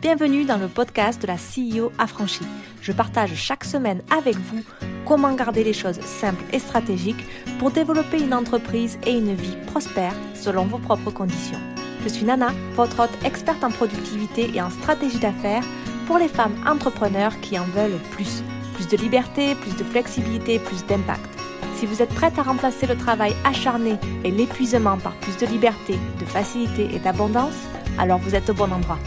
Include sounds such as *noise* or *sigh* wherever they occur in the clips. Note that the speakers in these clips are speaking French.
Bienvenue dans le podcast de la CEO affranchie. Je partage chaque semaine avec vous comment garder les choses simples et stratégiques pour développer une entreprise et une vie prospère selon vos propres conditions. Je suis Nana, votre hôte experte en productivité et en stratégie d'affaires pour les femmes entrepreneurs qui en veulent plus. Plus de liberté, plus de flexibilité, plus d'impact. Si vous êtes prête à remplacer le travail acharné et l'épuisement par plus de liberté, de facilité et d'abondance, alors vous êtes au bon endroit.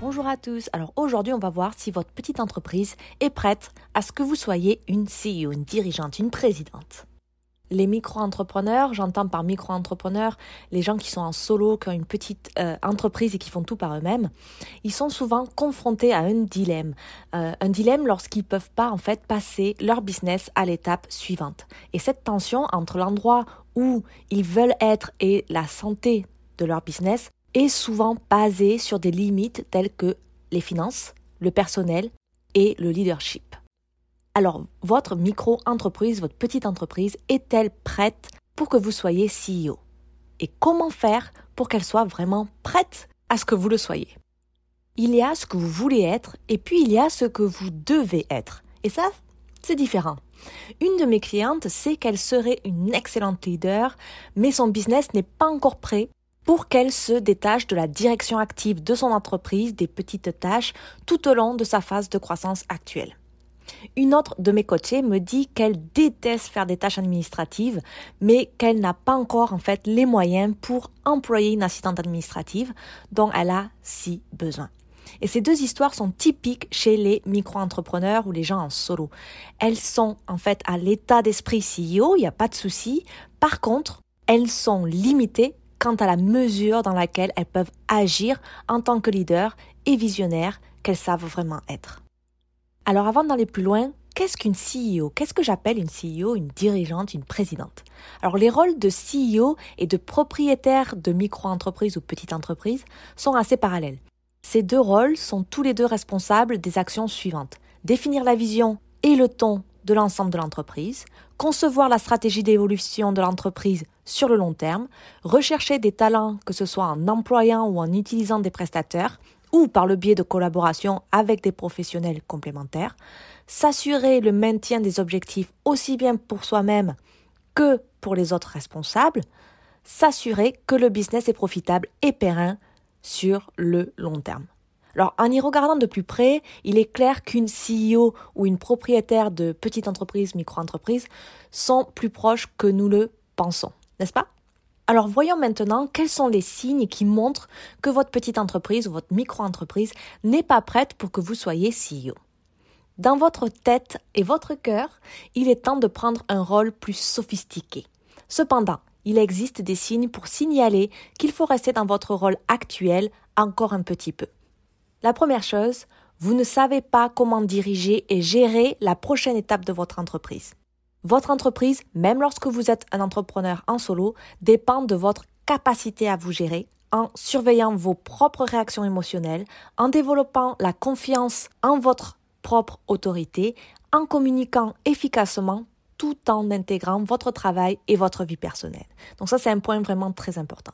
Bonjour à tous. Alors aujourd'hui, on va voir si votre petite entreprise est prête à ce que vous soyez une CEO, une dirigeante, une présidente. Les micro-entrepreneurs, j'entends par micro-entrepreneurs les gens qui sont en solo, qui ont une petite euh, entreprise et qui font tout par eux-mêmes, ils sont souvent confrontés à un dilemme. Euh, un dilemme lorsqu'ils peuvent pas en fait passer leur business à l'étape suivante. Et cette tension entre l'endroit où ils veulent être et la santé de leur business est souvent basée sur des limites telles que les finances, le personnel et le leadership. Alors, votre micro-entreprise, votre petite entreprise, est-elle prête pour que vous soyez CEO Et comment faire pour qu'elle soit vraiment prête à ce que vous le soyez? Il y a ce que vous voulez être et puis il y a ce que vous devez être. Et ça, c'est différent. Une de mes clientes sait qu'elle serait une excellente leader, mais son business n'est pas encore prêt pour qu'elle se détache de la direction active de son entreprise, des petites tâches, tout au long de sa phase de croissance actuelle. Une autre de mes coachées me dit qu'elle déteste faire des tâches administratives, mais qu'elle n'a pas encore en fait les moyens pour employer une assistante administrative dont elle a si besoin. Et ces deux histoires sont typiques chez les micro-entrepreneurs ou les gens en solo. Elles sont en fait à l'état d'esprit CEO, il n'y a pas de souci. Par contre, elles sont limitées quant à la mesure dans laquelle elles peuvent agir en tant que leader et visionnaire qu'elles savent vraiment être. Alors avant d'aller plus loin, qu'est-ce qu'une CEO Qu'est-ce que j'appelle une CEO, une dirigeante, une présidente? Alors les rôles de CEO et de propriétaire de micro-entreprise ou petite entreprise sont assez parallèles. Ces deux rôles sont tous les deux responsables des actions suivantes. Définir la vision et le ton de l'ensemble de l'entreprise, concevoir la stratégie d'évolution de l'entreprise sur le long terme, rechercher des talents, que ce soit en employant ou en utilisant des prestataires, ou par le biais de collaboration avec des professionnels complémentaires, s'assurer le maintien des objectifs aussi bien pour soi-même que pour les autres responsables, s'assurer que le business est profitable et pérenne sur le long terme. Alors, en y regardant de plus près, il est clair qu'une CEO ou une propriétaire de petite entreprise, micro-entreprise, sont plus proches que nous le pensons n'est-ce pas? Alors voyons maintenant quels sont les signes qui montrent que votre petite entreprise ou votre micro-entreprise n'est pas prête pour que vous soyez CEO. Dans votre tête et votre cœur, il est temps de prendre un rôle plus sophistiqué. Cependant, il existe des signes pour signaler qu'il faut rester dans votre rôle actuel encore un petit peu. La première chose, vous ne savez pas comment diriger et gérer la prochaine étape de votre entreprise. Votre entreprise, même lorsque vous êtes un entrepreneur en solo, dépend de votre capacité à vous gérer en surveillant vos propres réactions émotionnelles, en développant la confiance en votre propre autorité, en communiquant efficacement tout en intégrant votre travail et votre vie personnelle. Donc ça, c'est un point vraiment très important.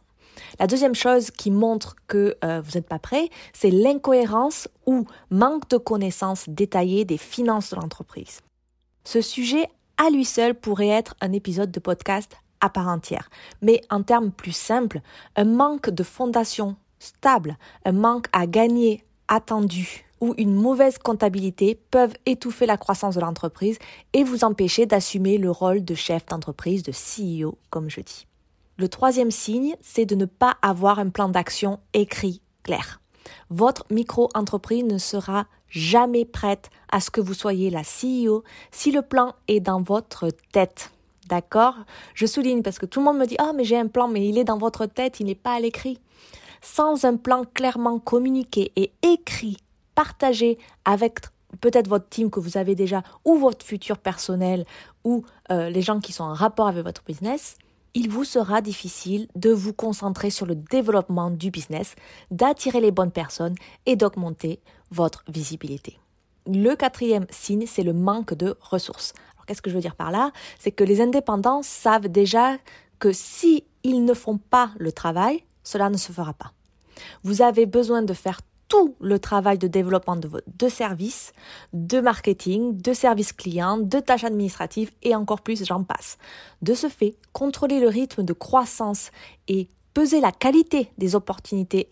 La deuxième chose qui montre que euh, vous n'êtes pas prêt, c'est l'incohérence ou manque de connaissances détaillées des finances de l'entreprise. Ce sujet à lui seul pourrait être un épisode de podcast à part entière. Mais en termes plus simples, un manque de fondation stable, un manque à gagner attendu ou une mauvaise comptabilité peuvent étouffer la croissance de l'entreprise et vous empêcher d'assumer le rôle de chef d'entreprise, de CEO, comme je dis. Le troisième signe, c'est de ne pas avoir un plan d'action écrit clair. Votre micro-entreprise ne sera jamais prête à ce que vous soyez la CEO si le plan est dans votre tête. D'accord? Je souligne parce que tout le monde me dit Ah, mais j'ai un plan, mais il est dans votre tête, il n'est pas à l'écrit. Sans un plan clairement communiqué et écrit, partagé avec peut-être votre team que vous avez déjà, ou votre futur personnel, ou euh, les gens qui sont en rapport avec votre business, il vous sera difficile de vous concentrer sur le développement du business, d'attirer les bonnes personnes et d'augmenter votre visibilité. Le quatrième signe, c'est le manque de ressources. Alors, qu'est-ce que je veux dire par là? C'est que les indépendants savent déjà que si ne font pas le travail, cela ne se fera pas. Vous avez besoin de faire tout le travail de développement de, de services, de marketing, de services clients, de tâches administratives et encore plus, j'en passe. De ce fait, contrôler le rythme de croissance et peser la qualité des opportunités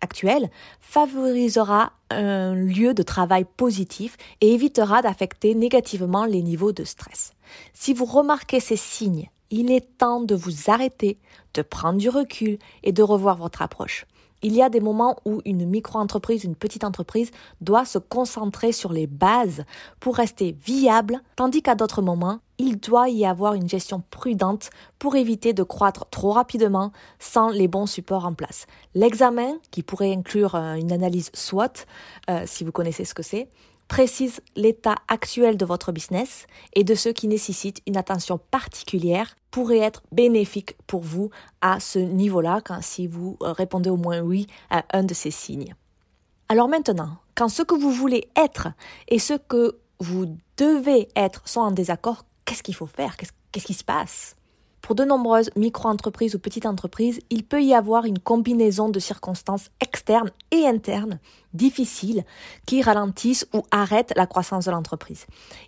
actuelles favorisera un lieu de travail positif et évitera d'affecter négativement les niveaux de stress. Si vous remarquez ces signes, il est temps de vous arrêter, de prendre du recul et de revoir votre approche. Il y a des moments où une micro-entreprise, une petite entreprise doit se concentrer sur les bases pour rester viable, tandis qu'à d'autres moments, il doit y avoir une gestion prudente pour éviter de croître trop rapidement sans les bons supports en place. L'examen, qui pourrait inclure euh, une analyse SWOT, euh, si vous connaissez ce que c'est, précise l'état actuel de votre business et de ceux qui nécessitent une attention particulière pourrait être bénéfique pour vous à ce niveau-là si vous euh, répondez au moins oui à un de ces signes. Alors maintenant, quand ce que vous voulez être et ce que vous devez être sont en désaccord, qu'est-ce qu'il faut faire? Qu'est-ce qui se passe? Pour de nombreuses micro-entreprises ou petites entreprises, il peut y avoir une combinaison de circonstances externes et internes difficiles qui ralentissent ou arrêtent la croissance de l'entreprise.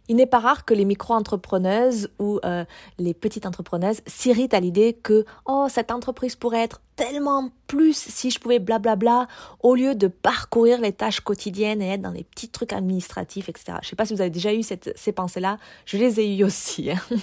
Il n'est pas rare que les micro-entrepreneuses ou euh, les petites entrepreneuses s'irritent à l'idée que oh cette entreprise pourrait être tellement plus si je pouvais blablabla au lieu de parcourir les tâches quotidiennes et être dans les petits trucs administratifs, etc. Je sais pas si vous avez déjà eu ces pensées-là, je les ai eues aussi. Hein. *laughs*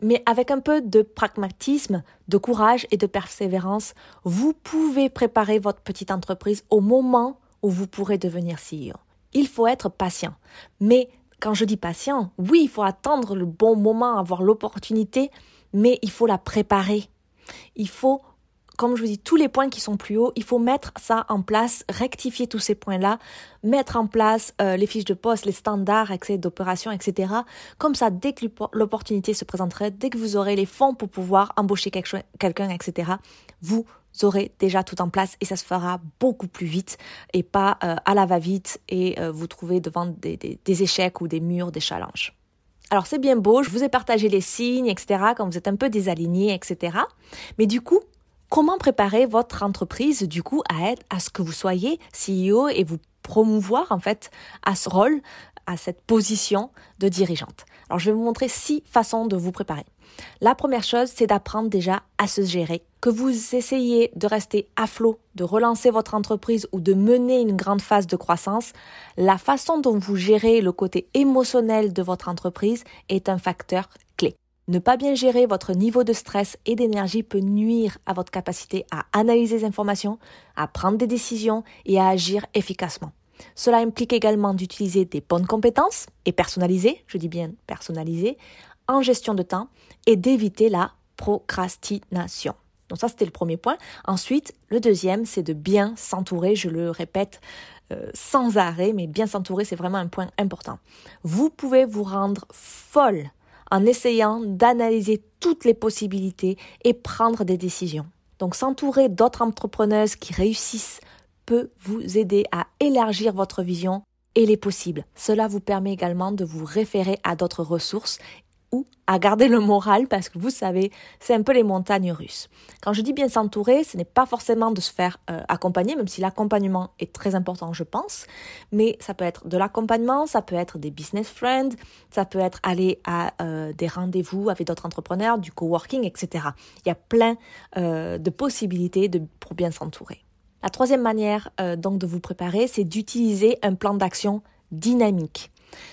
Mais avec un peu de pragmatisme, de courage et de persévérance, vous pouvez préparer votre petite entreprise au moment où vous pourrez devenir CEO. Il faut être patient. Mais quand je dis patient, oui, il faut attendre le bon moment, avoir l'opportunité, mais il faut la préparer. Il faut comme je vous dis, tous les points qui sont plus hauts, il faut mettre ça en place, rectifier tous ces points-là, mettre en place euh, les fiches de poste, les standards, accès d'opération, etc. Comme ça, dès que l'opportunité se présenterait, dès que vous aurez les fonds pour pouvoir embaucher quelqu'un, etc., vous aurez déjà tout en place et ça se fera beaucoup plus vite et pas euh, à la va-vite et euh, vous trouvez devant des, des échecs ou des murs, des challenges. Alors c'est bien beau, je vous ai partagé les signes, etc., quand vous êtes un peu désaligné, etc. Mais du coup, Comment préparer votre entreprise du coup à être à ce que vous soyez CEO et vous promouvoir en fait à ce rôle, à cette position de dirigeante? Alors je vais vous montrer six façons de vous préparer. La première chose, c'est d'apprendre déjà à se gérer. Que vous essayez de rester à flot, de relancer votre entreprise ou de mener une grande phase de croissance, la façon dont vous gérez le côté émotionnel de votre entreprise est un facteur. Ne pas bien gérer votre niveau de stress et d'énergie peut nuire à votre capacité à analyser les informations, à prendre des décisions et à agir efficacement. Cela implique également d'utiliser des bonnes compétences et personnalisées, je dis bien personnalisées, en gestion de temps et d'éviter la procrastination. Donc ça, c'était le premier point. Ensuite, le deuxième, c'est de bien s'entourer, je le répète euh, sans arrêt, mais bien s'entourer, c'est vraiment un point important. Vous pouvez vous rendre folle en essayant d'analyser toutes les possibilités et prendre des décisions. Donc s'entourer d'autres entrepreneuses qui réussissent peut vous aider à élargir votre vision et les possibles. Cela vous permet également de vous référer à d'autres ressources ou à garder le moral parce que vous savez, c'est un peu les montagnes russes. Quand je dis bien s'entourer, ce n'est pas forcément de se faire euh, accompagner, même si l'accompagnement est très important, je pense, mais ça peut être de l'accompagnement, ça peut être des business friends, ça peut être aller à euh, des rendez-vous avec d'autres entrepreneurs, du coworking, etc. Il y a plein euh, de possibilités pour bien s'entourer. La troisième manière donc de vous préparer, c'est d'utiliser un plan d'action dynamique.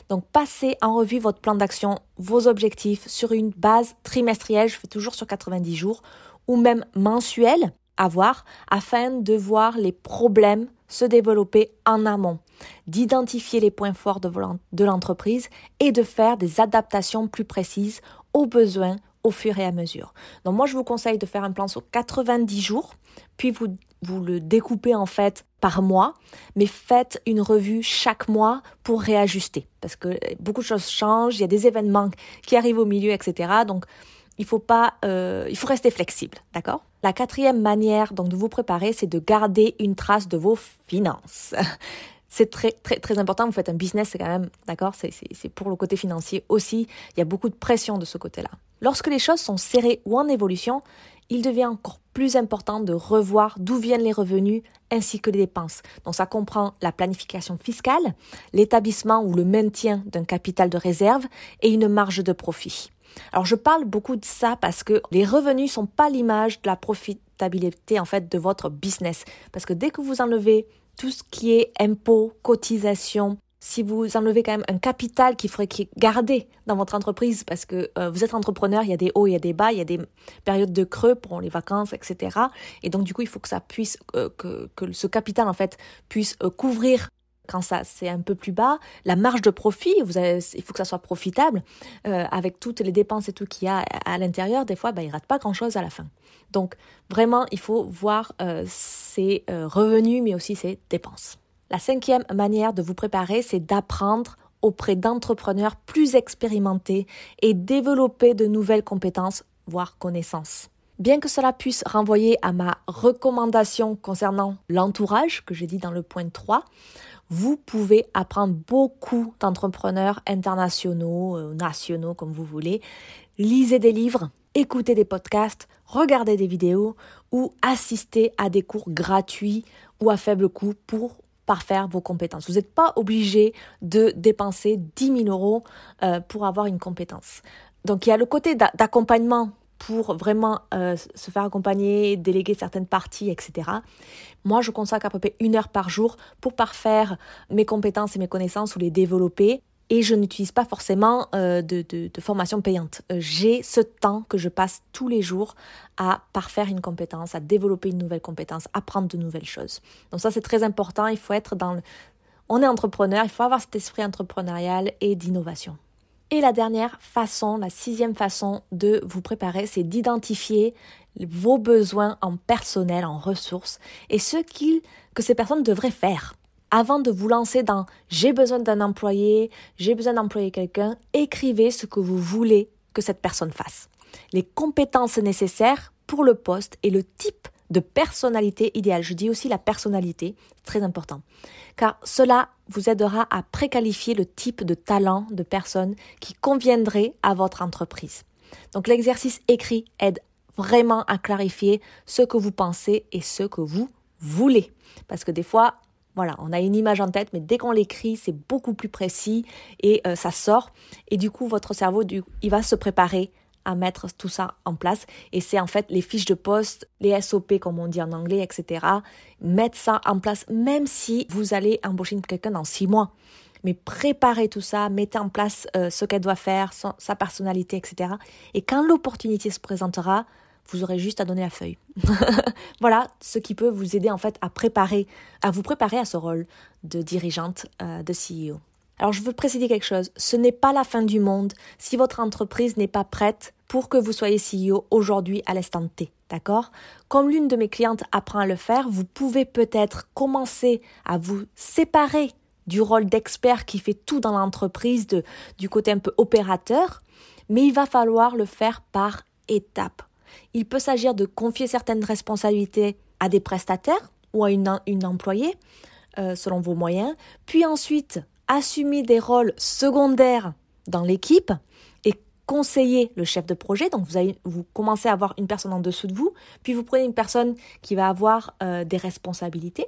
Donc, passez en revue votre plan d'action, vos objectifs sur une base trimestrielle, je fais toujours sur 90 jours, ou même mensuelle à voir, afin de voir les problèmes se développer en amont, d'identifier les points forts de l'entreprise et de faire des adaptations plus précises aux besoins au fur et à mesure. Donc moi, je vous conseille de faire un plan sur 90 jours, puis vous, vous le découpez en fait par mois, mais faites une revue chaque mois pour réajuster, parce que beaucoup de choses changent, il y a des événements qui arrivent au milieu, etc. Donc il faut pas, euh, il faut rester flexible, d'accord? La quatrième manière donc de vous préparer, c'est de garder une trace de vos finances. *laughs* c'est très, très, très important. Vous faites un business, c'est quand même, d'accord? C'est, c'est pour le côté financier aussi. Il y a beaucoup de pression de ce côté-là. Lorsque les choses sont serrées ou en évolution, il devient encore plus important de revoir d'où viennent les revenus ainsi que les dépenses. Donc ça comprend la planification fiscale, l'établissement ou le maintien d'un capital de réserve et une marge de profit. Alors je parle beaucoup de ça parce que les revenus sont pas l'image de la profitabilité en fait de votre business parce que dès que vous enlevez tout ce qui est impôts, cotisations, si vous enlevez quand même un capital qu'il faudrait garder dans votre entreprise parce que euh, vous êtes entrepreneur, il y a des hauts, il y a des bas, il y a des périodes de creux pour les vacances, etc. Et donc du coup, il faut que ça puisse, euh, que, que, ce capital en fait puisse euh, couvrir quand ça c'est un peu plus bas, la marge de profit, il faut que ça soit profitable, avec toutes les dépenses et tout qu'il y a à, l'intérieur, des fois, bah, il rate pas grand-chose à la fin. Donc vraiment, il faut voir ses revenus, mais aussi ses dépenses. La cinquième manière de vous préparer, c'est d'apprendre auprès d'entrepreneurs plus expérimentés et développer de nouvelles compétences, voire connaissances. Bien que cela puisse renvoyer à ma recommandation concernant l'entourage que j'ai dit dans le point 3, vous pouvez apprendre beaucoup d'entrepreneurs internationaux, euh, nationaux, comme vous voulez. Lisez des livres, écoutez des podcasts, regardez des vidéos ou assistez à des cours gratuits ou à faible coût pour parfaire vos compétences. Vous n'êtes pas obligé de dépenser 10 000 euros euh, pour avoir une compétence. Donc il y a le côté d'accompagnement pour vraiment euh, se faire accompagner, déléguer certaines parties, etc. Moi, je consacre à peu près une heure par jour pour parfaire mes compétences et mes connaissances ou les développer et je n'utilise pas forcément euh, de, formation payante. Euh, j'ai ce temps que je passe tous les jours à parfaire une compétence, à développer une nouvelle compétence, apprendre de nouvelles choses. Donc ça c'est très important, il faut être dans le... On est entrepreneur, il faut avoir cet esprit entrepreneurial et d'innovation. Et la dernière façon, la sixième façon de vous préparer, c'est d'identifier vos besoins en personnel, en ressources, et ce que ces personnes devraient faire avant de vous lancer dans j'ai besoin d'un employé, j'ai besoin d'employer quelqu'un, écrivez ce que vous voulez que cette personne fasse. Les compétences nécessaires pour le poste et le type de personnalité idéale. Je dis aussi la personnalité, très important. Car cela vous aidera à préqualifier le type de talent de personne qui conviendrait à votre entreprise. Donc l'exercice écrit aide vraiment à clarifier ce que vous pensez et ce que vous voulez. Parce que des fois, voilà, on a une image en tête, mais dès qu'on l'écrit, c'est beaucoup plus précis et euh, ça sort. Et du coup, votre cerveau, il va se préparer à mettre tout ça en place. Et c'est en fait les fiches de poste, les SOP comme on dit en anglais, etc. Mettre ça en place, même si vous allez embaucher quelqu'un dans six mois. Mais préparez tout ça, mettez en place euh, ce qu'elle doit faire, sa personnalité, etc. Et quand l'opportunité se présentera, vous aurez juste à donner la feuille. *laughs* voilà ce qui peut vous aider en fait à préparer, à vous préparer à ce rôle de dirigeante, euh, de CEO. Alors je veux préciser quelque chose, ce n'est pas la fin du monde si votre entreprise n'est pas prête pour que vous soyez CEO aujourd'hui à l'instant T, d'accord? Comme l'une de mes clientes apprend à le faire, vous pouvez peut-être commencer à vous séparer du rôle d'expert qui fait tout dans l'entreprise, du côté un peu opérateur, mais il va falloir le faire par étapes. Il peut s'agir de confier certaines responsabilités à des prestataires ou à une, employée, euh, selon vos moyens, puis ensuite assumer des rôles secondaires dans l'équipe et conseiller le chef de projet. Donc vous, commencez à avoir une personne en dessous de vous, puis vous prenez une personne qui va avoir euh, des responsabilités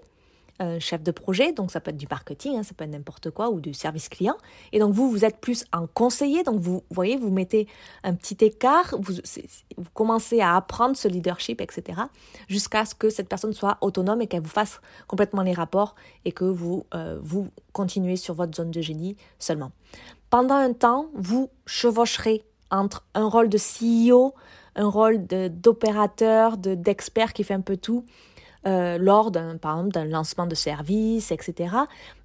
chef de projet, donc ça peut être du marketing, hein, ça peut être n'importe quoi, ou du service client. Et donc vous, vous êtes plus un conseiller, donc vous, voyez, vous mettez un petit écart, vous, commencez à apprendre ce leadership, etc., jusqu'à ce que cette personne soit autonome et qu'elle vous fasse complètement les rapports et que vous, euh, vous continuez sur votre zone de génie seulement. Pendant un temps, vous chevaucherez entre un rôle de CEO, un rôle d'opérateur, d'expert qui fait un peu tout, euh, lors d'un, par exemple, d'un lancement de service, etc.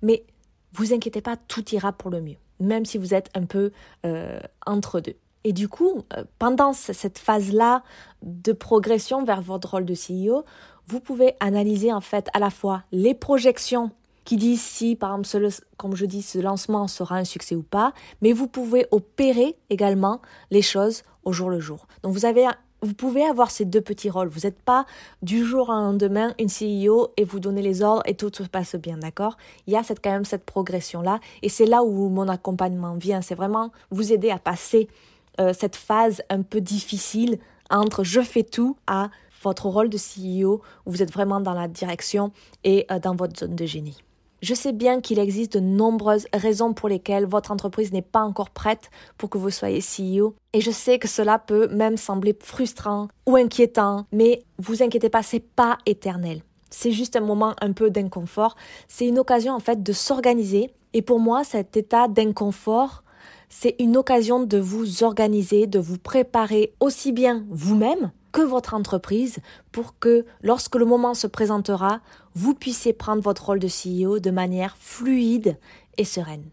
Mais vous inquiétez pas, tout ira pour le mieux, même si vous êtes un peu euh, entre deux. Et du coup, euh, pendant cette phase-là de progression vers votre rôle de CEO, vous pouvez analyser en fait à la fois les projections qui disent si, par exemple, comme je dis, ce lancement sera un succès ou pas, mais vous pouvez opérer également les choses au jour le jour. Donc vous avez vous pouvez avoir ces deux petits rôles. Vous n'êtes pas du jour au lendemain une CEO et vous donnez les ordres et tout se passe bien, d'accord? Il y a cette, quand même cette progression-là et c'est là où mon accompagnement vient. C'est vraiment vous aider à passer euh, cette phase un peu difficile entre je fais tout à votre rôle de CEO où vous êtes vraiment dans la direction et euh, dans votre zone de génie. Je sais bien qu'il existe de nombreuses raisons pour lesquelles votre entreprise n'est pas encore prête pour que vous soyez CEO. Et je sais que cela peut même sembler frustrant ou inquiétant, mais vous inquiétez pas, c'est pas éternel. C'est juste un moment un peu d'inconfort. C'est une occasion en fait de s'organiser. Et pour moi, cet état d'inconfort, c'est une occasion de vous organiser, de vous préparer aussi bien vous-même que votre entreprise pour que lorsque le moment se présentera, vous puissiez prendre votre rôle de CEO de manière fluide et sereine.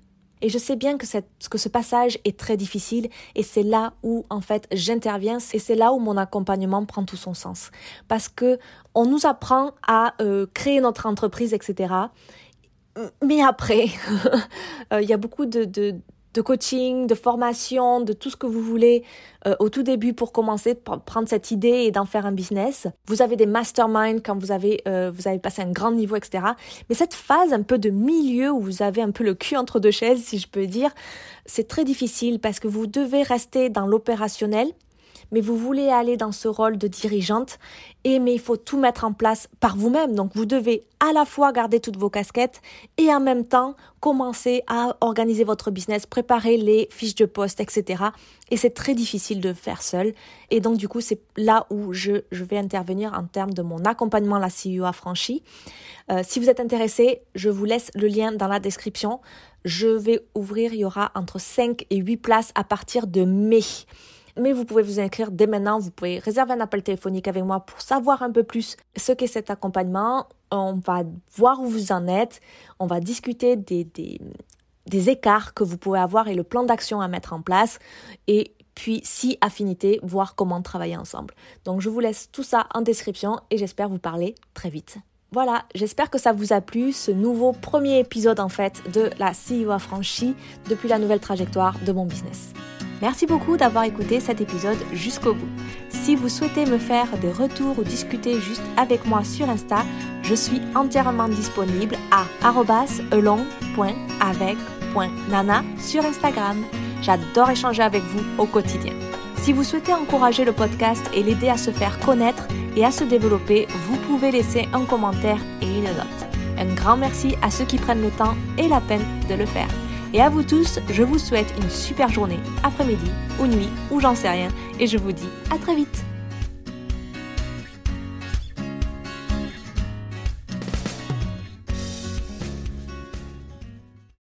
Et je sais bien que, ce passage est très difficile et c'est là où en fait j'interviens et c'est là où mon accompagnement prend tout son sens parce que on nous apprend à euh, créer notre entreprise etc. Mais après, *laughs* euh, il y a beaucoup de de coaching, de formation, de tout ce que vous voulez euh, au tout début pour commencer, prendre cette idée et d'en faire un business. Vous avez des masterminds quand vous avez, euh, vous avez passé un grand niveau, etc. Mais cette phase un peu de milieu où vous avez un peu le cul entre deux chaises, si je peux dire, c'est très difficile parce que vous devez rester dans l'opérationnel mais vous voulez aller dans ce rôle de dirigeante, et mais il faut tout mettre en place par vous-même. Donc vous devez à la fois garder toutes vos casquettes et en même temps commencer à organiser votre business, préparer les fiches de poste, etc. Et c'est très difficile de faire seul. Et donc du coup, c'est là où je, je, vais intervenir en termes de mon accompagnement à la CEO affranchie. Euh, si vous êtes intéressé, je vous laisse le lien dans la description. Je vais ouvrir, il y aura entre 5 et 8 places à partir de mai mais vous pouvez vous inscrire dès maintenant. Vous pouvez réserver un appel téléphonique avec moi pour savoir un peu plus ce qu'est cet accompagnement. On va voir où vous en êtes. On va discuter des, des, écarts que vous pouvez avoir et le plan d'action à mettre en place. Et puis, si affinité, voir comment travailler ensemble. Donc, je vous laisse tout ça en description et j'espère vous parler très vite. Voilà, j'espère que ça vous a plu, ce nouveau premier épisode en fait de la CEO affranchie depuis la nouvelle trajectoire de mon business. Merci beaucoup d'avoir écouté cet épisode jusqu'au bout. Si vous souhaitez me faire des retours ou discuter juste avec moi sur Insta, je suis entièrement disponible à elong.avec.nana sur Instagram. J'adore échanger avec vous au quotidien. Si vous souhaitez encourager le podcast et l'aider à se faire connaître et à se développer, vous pouvez laisser un commentaire et une note. Un grand merci à ceux qui prennent le temps et la peine de le faire. Et à vous tous, je vous souhaite une super journée, après-midi ou nuit ou j'en sais rien. Et je vous dis à très vite.